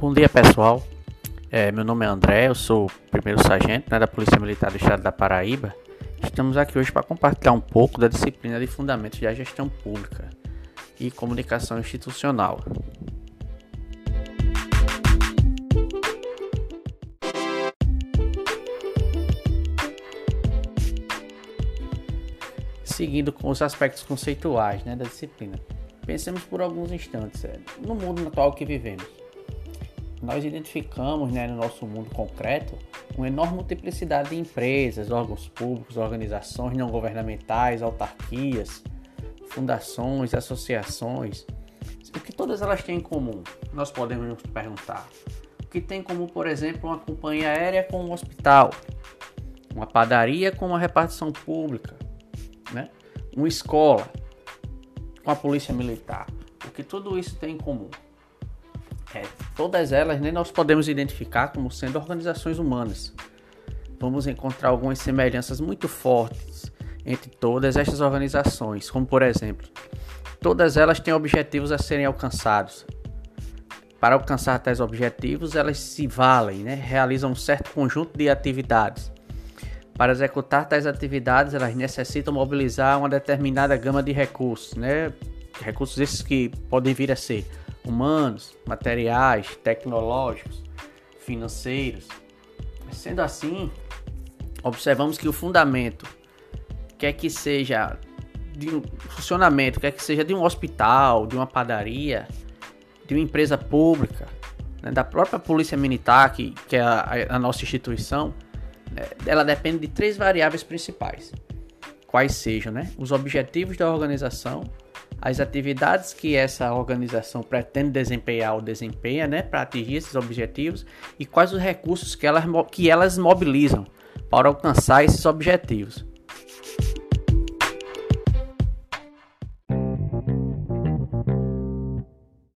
Bom dia pessoal, é, meu nome é André, eu sou primeiro sargento né, da Polícia Militar do Estado da Paraíba. Estamos aqui hoje para compartilhar um pouco da disciplina de Fundamentos da Gestão Pública e Comunicação Institucional. Seguindo com os aspectos conceituais né, da disciplina. Pensemos por alguns instantes é, no mundo atual que vivemos nós identificamos né, no nosso mundo concreto uma enorme multiplicidade de empresas, órgãos públicos, organizações não governamentais, autarquias, fundações, associações. O que todas elas têm em comum? Nós podemos nos perguntar. O que tem em comum, por exemplo, uma companhia aérea com um hospital, uma padaria com uma repartição pública, né? uma escola com a polícia militar. O que tudo isso tem em comum? É, todas elas nem nós podemos identificar como sendo organizações humanas. Vamos encontrar algumas semelhanças muito fortes entre todas estas organizações, como por exemplo, todas elas têm objetivos a serem alcançados. Para alcançar tais objetivos, elas se valem, né? realizam um certo conjunto de atividades. Para executar tais atividades, elas necessitam mobilizar uma determinada gama de recursos, né? recursos esses que podem vir a ser humanos, materiais, tecnológicos, financeiros. Sendo assim, observamos que o fundamento, quer que seja de um funcionamento, quer que seja de um hospital, de uma padaria, de uma empresa pública, né, da própria polícia militar, que, que é a, a nossa instituição, né, ela depende de três variáveis principais. Quais sejam né, os objetivos da organização, as atividades que essa organização pretende desempenhar ou desempenha, né, para atingir esses objetivos e quais os recursos que elas, que elas mobilizam para alcançar esses objetivos.